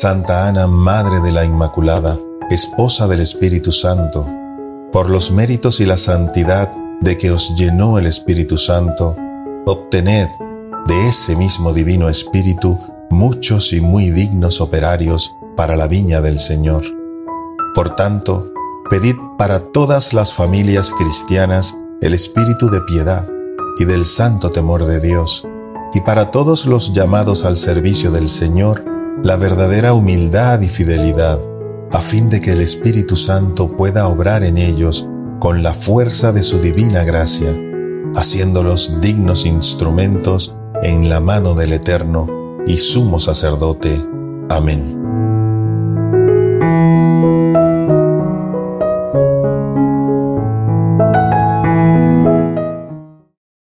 Santa Ana, Madre de la Inmaculada, Esposa del Espíritu Santo, por los méritos y la santidad de que os llenó el Espíritu Santo, obtened de ese mismo Divino Espíritu muchos y muy dignos operarios para la viña del Señor. Por tanto, pedid para todas las familias cristianas el espíritu de piedad y del santo temor de Dios, y para todos los llamados al servicio del Señor, la verdadera humildad y fidelidad, a fin de que el Espíritu Santo pueda obrar en ellos con la fuerza de su divina gracia, haciéndolos dignos instrumentos en la mano del Eterno y sumo sacerdote. Amén.